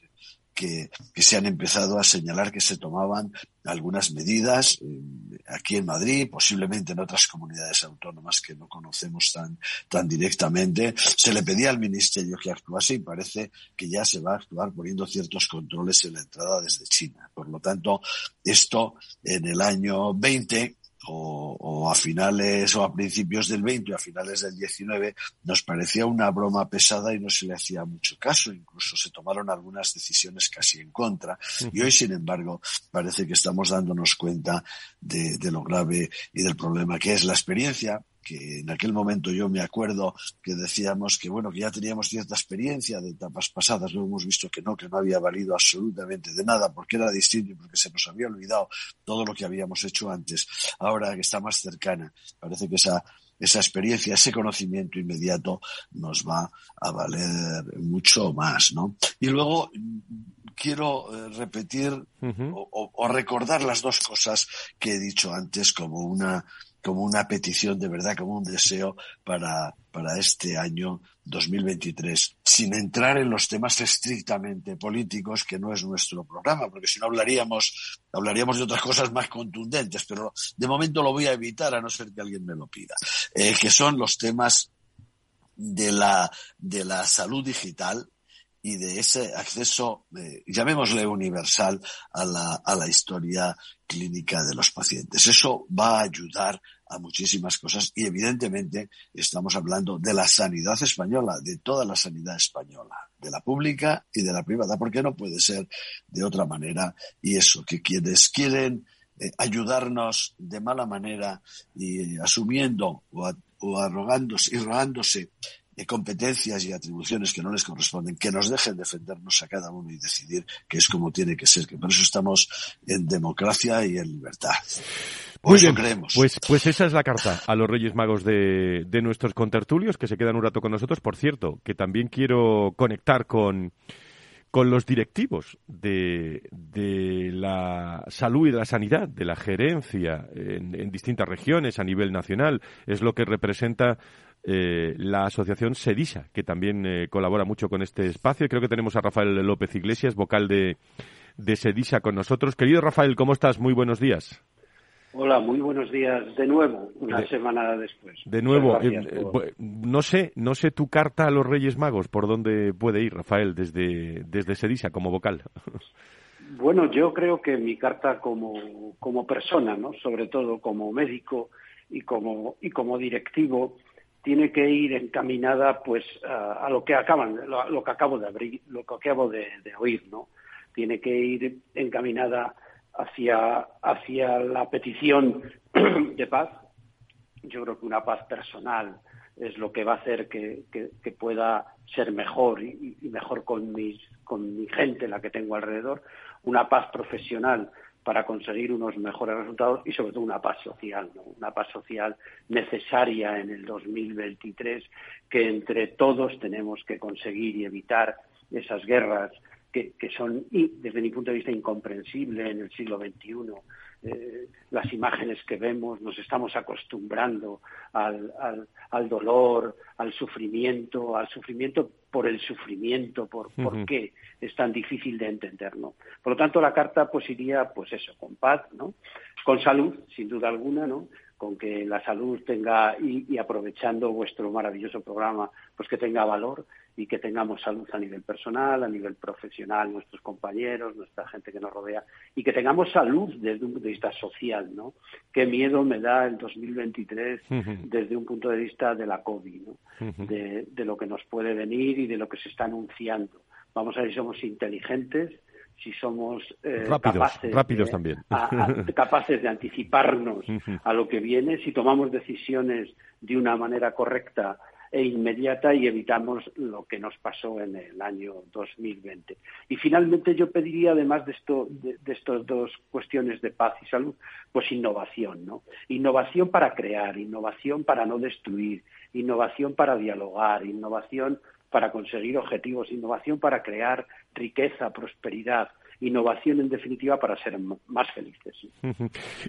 que, se han empezado a señalar que se tomaban algunas medidas eh, aquí en Madrid, posiblemente en otras comunidades autónomas que no conocemos tan, tan directamente. Se le pedía al Ministerio que actuase y parece que ya se va a actuar poniendo ciertos controles en la entrada desde China. Por lo tanto, esto en el año 20 o, a finales o a principios del 20 o a finales del 19 nos parecía una broma pesada y no se le hacía mucho caso. Incluso se tomaron algunas decisiones casi en contra. Y hoy, sin embargo, parece que estamos dándonos cuenta de, de lo grave y del problema que es la experiencia que en aquel momento yo me acuerdo que decíamos que bueno, que ya teníamos cierta experiencia de etapas pasadas, luego hemos visto que no, que no había valido absolutamente de nada porque era distinto y porque se nos había olvidado todo lo que habíamos hecho antes. Ahora que está más cercana, parece que esa esa experiencia, ese conocimiento inmediato nos va a valer mucho más, ¿no? Y luego quiero eh, repetir o, o, recordar las dos cosas que he dicho antes como una como una petición de verdad, como un deseo para, para este año 2023, sin entrar en los temas estrictamente políticos, que no es nuestro programa, porque si no hablaríamos, hablaríamos de otras cosas más contundentes, pero de momento lo voy a evitar a no ser que alguien me lo pida, eh, que son los temas de la, de la salud digital, y de ese acceso, eh, llamémosle universal, a la, a la historia clínica de los pacientes. Eso va a ayudar a muchísimas cosas y evidentemente estamos hablando de la sanidad española, de toda la sanidad española, de la pública y de la privada, porque no puede ser de otra manera. Y eso, que quienes quieren eh, ayudarnos de mala manera y asumiendo o, o arrogándose y rogándose competencias y atribuciones que no les corresponden, que nos dejen defendernos a cada uno y decidir que es como tiene que ser, que por eso estamos en democracia y en libertad. Muy bien, creemos. Pues, pues esa es la carta a los Reyes Magos de, de nuestros contertulios que se quedan un rato con nosotros. Por cierto, que también quiero conectar con, con los directivos de, la salud y de la sanidad, de la gerencia en, distintas regiones a nivel nacional. Es lo que representa eh, la asociación Sedisa, que también eh, colabora mucho con este espacio. Creo que tenemos a Rafael López Iglesias, vocal de, de Sedisa, con nosotros. Querido Rafael, ¿cómo estás? Muy buenos días. Hola, muy buenos días de nuevo, una semana después. De nuevo, eh, eh, no sé, no sé tu carta a los Reyes Magos por dónde puede ir, Rafael, desde desde Sedisa como vocal. (laughs) Bueno, yo creo que mi carta como, como persona, ¿no? Sobre todo como médico y como y como directivo tiene que ir encaminada pues a, lo que acaban lo, que acabo de abrir, lo que acabo de, de oír, ¿no? Tiene que ir encaminada hacia, hacia la petición (clears throat) de paz. Yo creo que una paz personal es lo que va a hacer que, que, pueda ser mejor y, mejor con, mis, con mi gente, la que tengo alrededor. Una paz profesional para conseguir unos mejores resultados y sobre todo una paz social, una paz social necesaria en el 2023 que entre todos tenemos que conseguir y evitar esas guerras, que, son, desde mi punto de vista, incomprensibles en el siglo XXI. Eh, las imágenes que vemos, nos estamos acostumbrando al, al, dolor, al sufrimiento, al sufrimiento por el sufrimiento, por, por qué es tan difícil de entender, ¿no? Por lo tanto, la carta pues iría, pues eso, con paz, ¿no? Con salud, sin duda alguna, ¿no? Con que la salud tenga, y, y aprovechando vuestro maravilloso programa, pues que tenga valor, y que tengamos salud a nivel personal, a nivel profesional, nuestros compañeros, nuestra gente que nos rodea, y que tengamos salud desde un punto de vista social, ¿no? Qué miedo me da el 2023 desde un punto de vista de la COVID, ¿no? de, lo que nos puede venir y de lo que se está anunciando. Vamos a ver si somos inteligentes, si somos eh, capaces, rápidos de, también. (laughs) capaces de anticiparnos a lo que viene, si tomamos decisiones de una manera correcta e inmediata y evitamos lo que nos pasó en el año 2020. Y finalmente yo pediría, además de, esto, de, estas dos cuestiones de paz y salud, pues innovación, ¿no? Innovación para crear, innovación para no destruir, innovación para dialogar, innovación para conseguir objetivos, innovación para crear riqueza, prosperidad, innovación en definitiva para ser más felices.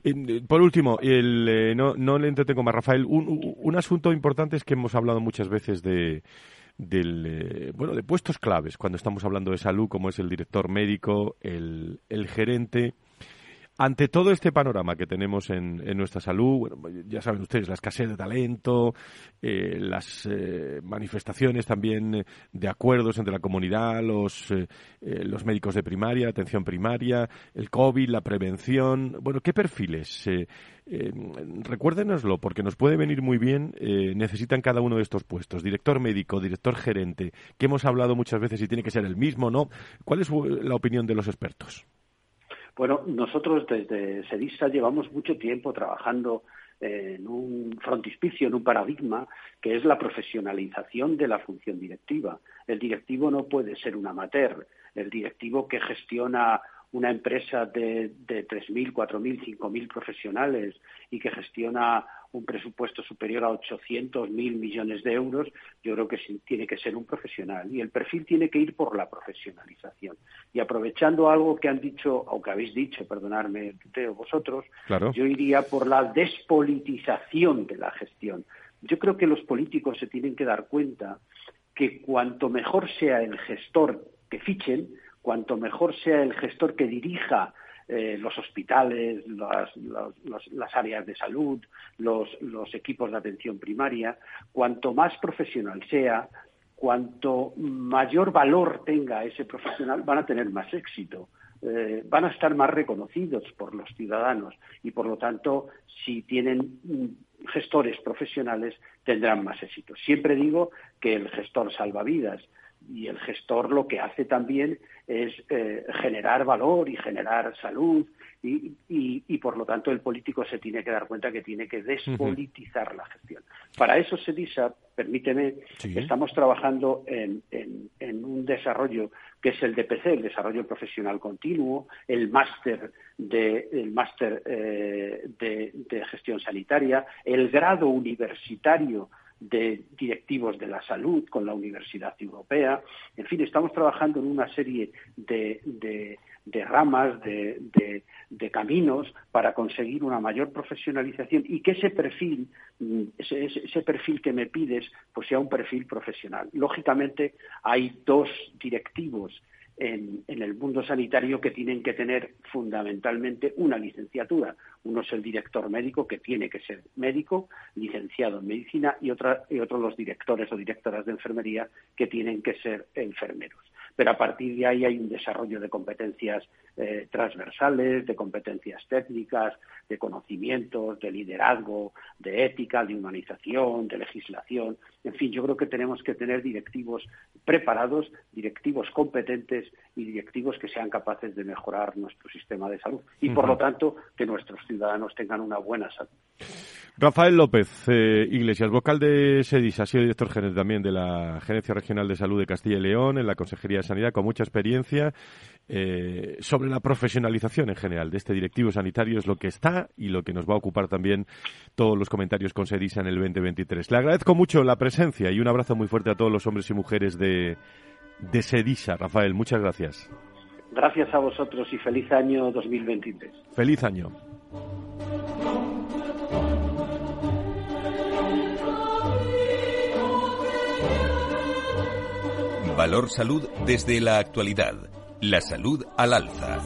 Eh, por último, el, eh, no, no le entretengo más, Rafael, un, un asunto importante es que hemos hablado muchas veces de del eh, bueno de puestos claves cuando estamos hablando de salud como es el director médico el, el gerente ante todo este panorama que tenemos en, nuestra salud, ya saben ustedes, la escasez de talento, eh, las eh, manifestaciones también de acuerdos entre la comunidad, los, eh, los médicos de primaria, atención primaria, el COVID, la prevención. Bueno, ¿qué perfiles? recuérdenoslo, porque nos puede venir muy bien, necesitan cada uno de estos puestos, director médico, director gerente, que hemos hablado muchas veces y tiene que ser el mismo, ¿no? ¿Cuál es la opinión de los expertos? Bueno, nosotros desde SEDISA llevamos mucho tiempo trabajando en un frontispicio, en un paradigma, que es la profesionalización de la función directiva. El directivo no puede ser un amateur. El directivo que gestiona una empresa de, de 3.000, 4.000, 5.000 profesionales y que gestiona un presupuesto superior a 800.000 millones de euros, yo creo que tiene que ser un profesional. Y el perfil tiene que ir por la profesionalización. Y aprovechando algo que han dicho, o que habéis dicho, perdonadme vosotros, yo iría por la despolitización de la gestión. Yo creo que los políticos se tienen que dar cuenta que cuanto mejor sea el gestor que fichen, cuanto mejor sea el gestor que dirija eh, los hospitales, las, áreas de salud, los, equipos de atención primaria, cuanto más profesional sea, cuanto mayor valor tenga ese profesional, van a tener más éxito. Eh, van a estar más reconocidos por los ciudadanos y, por lo tanto, si tienen gestores profesionales, tendrán más éxito. Siempre digo que el gestor salva vidas y el gestor lo que hace también es eh, generar valor y generar salud y, y, por lo tanto el político se tiene que dar cuenta que tiene que despolitizar la gestión. Para eso, Sedisa, permíteme, estamos trabajando en, en, un desarrollo que es el DPC, el desarrollo profesional continuo, el máster de, el máster eh, de, de gestión sanitaria, el grado universitario de directivos de la salud con la Universidad Europea. En fin, estamos trabajando en una serie de, de, ramas, de, de, caminos para conseguir una mayor profesionalización y que ese perfil, mm, ese, ese perfil que me pides, pues sea un perfil profesional. Lógicamente, hay dos directivos en, el mundo sanitario que tienen que tener fundamentalmente una licenciatura. Uno es el director médico, que tiene que ser médico, licenciado en medicina, y, otra, y otros los directores o directoras de enfermería, que tienen que ser enfermeros pero a partir de ahí hay un desarrollo de competencias eh, transversales, de competencias técnicas, de conocimientos, de liderazgo, de ética, de humanización, de legislación. En fin, yo creo que tenemos que tener directivos preparados, directivos competentes y directivos que sean capaces de mejorar nuestro sistema de salud y, por lo tanto, que nuestros ciudadanos tengan una buena salud. Rafael López eh, Iglesias, vocal de SEDIS, ha sido director general también de la Gerencia Regional de Salud de Castilla y León, en la Consejería de Sanidad, con mucha experiencia eh, sobre la profesionalización en general de este directivo sanitario, es lo que está y lo que nos va a ocupar también todos los comentarios con SEDIS en el 2023. Le agradezco mucho la presencia y un abrazo muy fuerte a todos los hombres y mujeres de, de SEDISA. Rafael, muchas gracias. Gracias a vosotros y feliz año 2023. Feliz año. Valor Salud desde la actualidad. La salud al alza.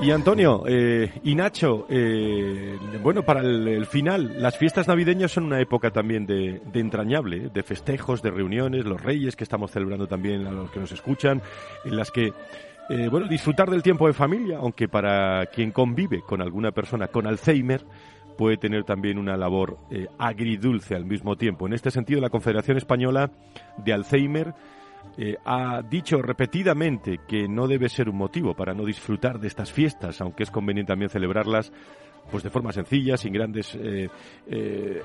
Y Antonio, eh, y Nacho, eh, bueno, para el, final, las fiestas navideñas son una época también de, entrañable, de festejos, de reuniones, los reyes que estamos celebrando también a los que nos escuchan, en las que, eh, bueno, disfrutar del tiempo de familia, aunque para quien convive con alguna persona con Alzheimer, puede tener también una labor eh, agridulce al mismo tiempo. En este sentido, la Confederación Española de Alzheimer eh, ha dicho repetidamente que no debe ser un motivo para no disfrutar de estas fiestas, aunque es conveniente también celebrarlas pues de forma sencilla, sin grandes eh,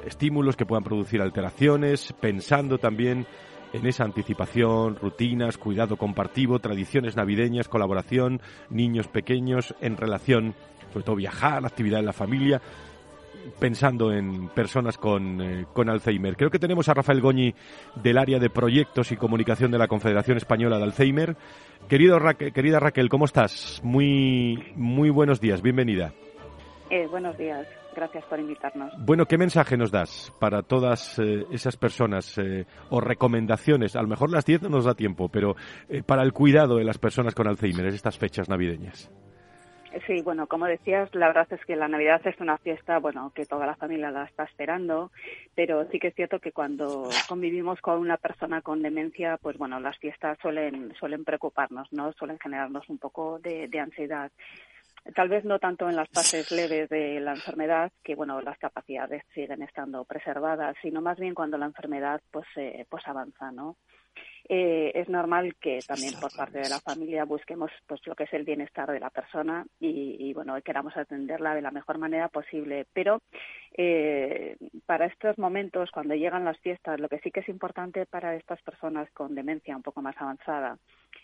estímulos que puedan producir alteraciones, pensando también en esa anticipación, rutinas, cuidado compartido, tradiciones navideñas, colaboración, niños pequeños en relación, sobre todo viajar, actividad en la familia pensando en personas con, eh, con, Alzheimer. Creo que tenemos a Rafael Goñi del área de proyectos y comunicación de la Confederación Española de Alzheimer. Querido querida Raquel, ¿cómo estás? Muy, muy buenos días, bienvenida. Eh, buenos días, gracias por invitarnos. Bueno, ¿qué mensaje nos das para todas eh, esas personas o recomendaciones? A lo mejor las 10 no nos da tiempo, pero para el cuidado de las personas con Alzheimer en estas fechas navideñas. Sí, bueno, como decías, la verdad es que la Navidad es una fiesta, bueno, que toda la familia la está esperando, pero sí que es cierto que cuando convivimos con una persona con demencia, pues bueno, las fiestas suelen suelen preocuparnos, ¿no? Suelen generarnos un poco de, ansiedad. Tal vez no tanto en las fases leves de la enfermedad, que bueno, las capacidades siguen estando preservadas, sino más bien cuando la enfermedad pues eh, pues avanza, ¿no? Eh, es normal que también por parte de la familia busquemos pues lo que es el bienestar de la persona y, y bueno queramos atenderla de la mejor manera posible. Pero eh, para estos momentos cuando llegan las fiestas lo que sí que es importante para estas personas con demencia un poco más avanzada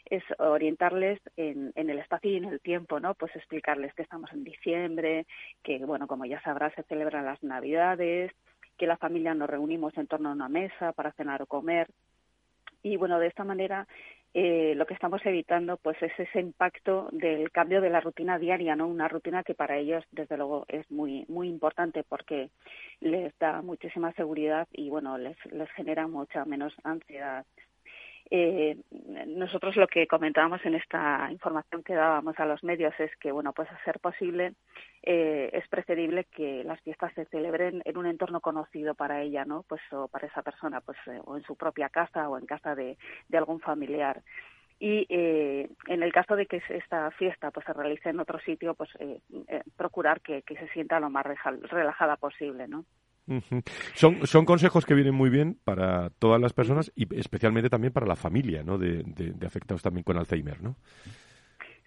es orientarles en, en, el espacio y en el tiempo, ¿no? Pues explicarles que estamos en diciembre, que, bueno, como ya sabrás, se celebran las Navidades, que la familia nos reunimos en torno a una mesa para cenar o comer, y bueno, de esta manera eh, lo que estamos evitando pues es ese impacto del cambio de la rutina diaria, ¿no? Una rutina que para ellos desde luego es muy muy importante porque les da muchísima seguridad y bueno, les les genera mucha menos ansiedad. Eh, nosotros lo que comentábamos en esta información que dábamos a los medios es que, bueno, pues a ser posible, eh, es preferible que las fiestas se celebren en un entorno conocido para ella, ¿no? Pues o para esa persona, pues eh, o en su propia casa o en casa de, algún familiar y eh, en el caso de que esta fiesta pues se realice en otro sitio pues eh, eh, procurar que, que, se sienta lo más relajada posible no son, son consejos que vienen muy bien para todas las personas y especialmente también para la familia ¿no? de, de, afectados también con Alzheimer, ¿no?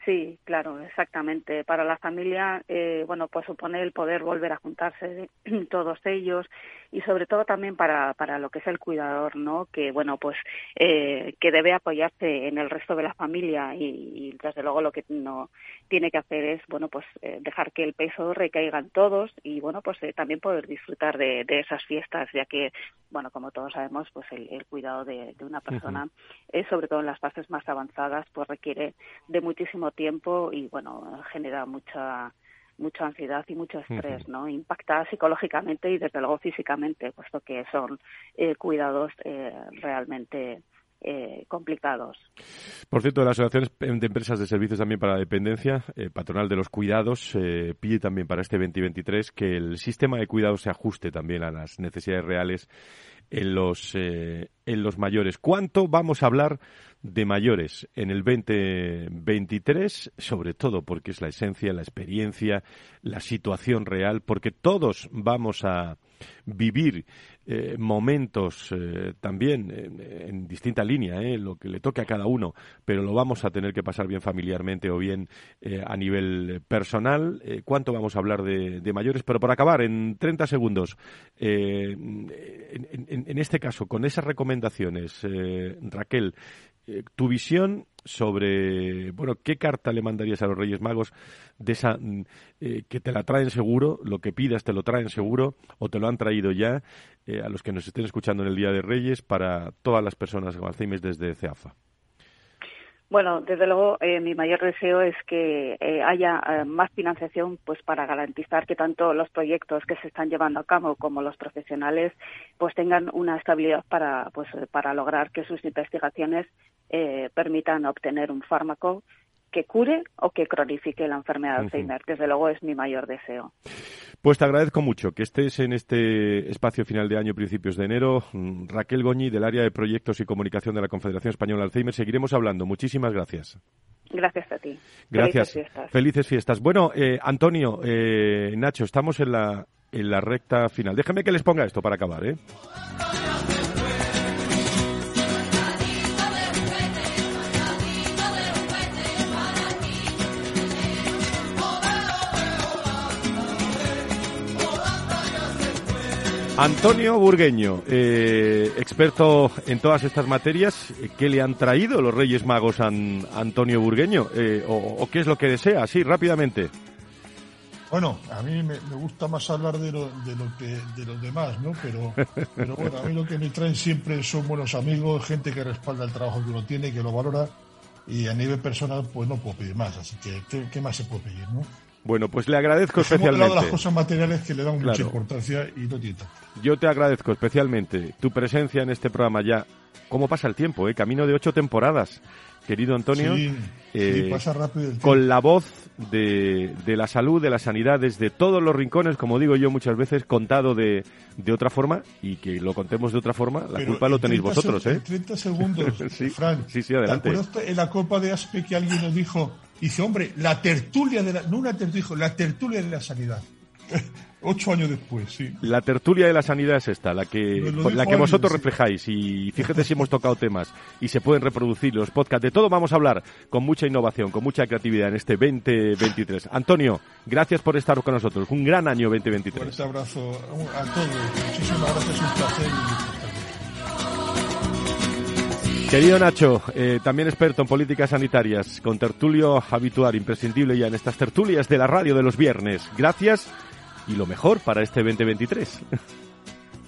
Sí, claro, exactamente. Para la familia, eh, bueno, pues supone el poder volver a juntarse (clears throat) todos ellos y sobre todo también para, para lo que es el cuidador, ¿no? Que, bueno, pues eh, que debe apoyarse en el resto de la familia y, desde luego lo que no tiene que hacer es, bueno, pues eh, dejar que el peso recaiga en todos y, bueno, pues también poder disfrutar de, esas fiestas, ya que, bueno, como todos sabemos, pues el, cuidado de, una persona, sobre todo en las fases más avanzadas, pues requiere de muchísimo tiempo y bueno, genera mucha mucha ansiedad y mucho estrés, ¿no? Impacta psicológicamente y desde luego físicamente, puesto que son eh, cuidados eh, realmente eh, complicados. Por cierto, la Asociación de Empresas de Servicios también para la Dependencia, patronal de los cuidados, pide también para este 2023 que el sistema de cuidados se ajuste también a las necesidades reales en los, en los mayores. ¿Cuánto vamos a hablar de mayores en el 2023, sobre todo porque es la esencia, la experiencia, la situación real, porque todos vamos a vivir eh, momentos eh, también en distinta línea, eh, lo que le toque a cada uno, pero lo vamos a tener que pasar bien familiarmente o bien a nivel personal. ¿Cuánto vamos a hablar de, mayores? Pero por acabar, en 30 segundos, en, este caso, con esas recomendaciones, Raquel, tu visión sobre, bueno, ¿qué carta le mandarías a los Reyes Magos de esa mm, eh, que te la traen seguro, lo que pidas te lo traen seguro o te lo han traído ya eh, a los que nos estén escuchando en el Día de Reyes para todas las personas Alzheimer desde CEAFA? Bueno, desde luego eh, mi mayor deseo es que haya más financiación pues para garantizar que tanto los proyectos que se están llevando a cabo como los profesionales pues tengan una estabilidad para pues para lograr que sus investigaciones eh, permitan obtener un fármaco que cure o que cronifique la enfermedad de Alzheimer. Desde luego es mi mayor deseo. Pues te agradezco mucho que estés en este espacio final de año, principios de enero. Mm, Raquel Goñi, del área de proyectos y comunicación de la Confederación Española de Alzheimer. Seguiremos hablando. Muchísimas gracias. Gracias a ti. Gracias. Felices fiestas. Felices fiestas. Bueno, eh, Antonio, eh, Nacho, estamos en la, en la recta final. Déjame que les ponga esto para acabar, ¿eh? Antonio Burgueño, eh, experto en todas estas materias, ¿qué le han traído los Reyes Magos a Antonio Burgueño? Eh, o, qué es lo que desea? Sí, rápidamente. Bueno, a mí me, gusta más hablar de, lo, de, lo que, de los demás, ¿no? Pero, pero bueno, a mí lo que me traen siempre son buenos amigos, gente que respalda el trabajo que uno tiene, que lo valora, y a nivel personal, pues no puedo pedir más, así que, ¿qué, qué más se puede pedir, no? Bueno, pues le agradezco especialmente. de las cosas materiales que le dan mucha importancia y no tiene Yo te agradezco especialmente tu presencia en este programa ya. ¿Cómo pasa el tiempo? Eh? Camino de ocho temporadas, querido Antonio. Sí, eh, pasa rápido Con la voz de, de, la salud, de la sanidad, desde todos los rincones, como digo yo muchas veces, contado de, de otra forma y que lo contemos de otra forma, la culpa lo tenéis vosotros, ¿eh? 30 segundos, (laughs) sí, Fran. Sí, sí, adelante. en la Copa de Aspe que alguien nos dijo Dice, hombre, la tertulia de la, no una tertulia, dijo, la tertulia de la sanidad. (laughs) Ocho años después, sí. La tertulia de la sanidad es esta, la que, la que vosotros reflejáis. Y fíjate si hemos tocado temas y se pueden reproducir los podcasts. De todo vamos a hablar con mucha innovación, con mucha creatividad en este 2023. Antonio, gracias por estar con nosotros. Un gran año 2023. Un abrazo a todos. Muchísimas gracias, un placer. Querido Nacho, eh, también experto en políticas sanitarias, con tertulio habitual, imprescindible ya en estas tertulias de la radio de los viernes. Gracias y lo mejor para este 2023.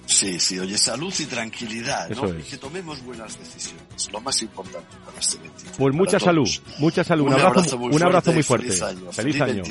Sí, sí, oye, salud y tranquilidad, ¿no? Y que tomemos buenas decisiones, lo más importante para este 2023. Pues mucha salud, mucha salud. Un, abrazo, un abrazo muy fuerte. Feliz año. Feliz, año.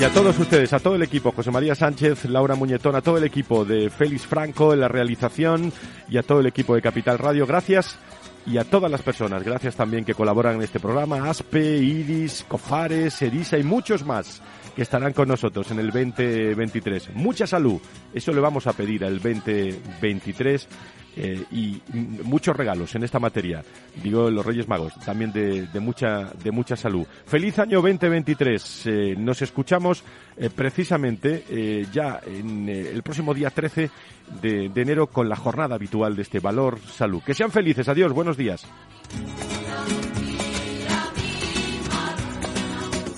Y a todos ustedes, a todo el equipo, José María Sánchez, Laura Muñetón, a todo el equipo de Félix Franco en la realización y a todo el equipo de Capital Radio, gracias. Y a todas las personas, gracias también que colaboran en este programa, Aspe, Iris, Cofares, Erisa y muchos más que estarán con nosotros en el 2023. Mucha salud, eso le vamos a pedir al 2023 eh, y muchos regalos en esta materia. Digo, los Reyes Magos, también de, mucha, de mucha salud. Feliz año 2023. Eh, nos escuchamos eh, precisamente ya en el próximo día 13 de, de enero con la jornada habitual de este Valor Salud. Que sean felices. Adiós. Buenos días.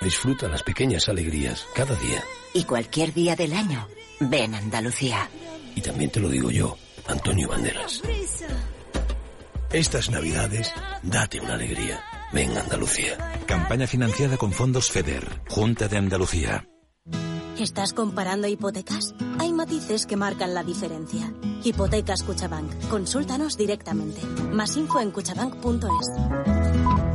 Disfruta las pequeñas alegrías cada día. Y cualquier día del año, ven Andalucía. Y también te lo digo yo, Antonio Banderas. Estas navidades, date una alegría. Ven Andalucía. Campaña financiada con fondos FEDER, Junta de Andalucía. ¿Estás comparando hipotecas? Hay matices que marcan la diferencia. Hipotecas Cuchabank. Consúltanos directamente. Más info en cuchabank.es.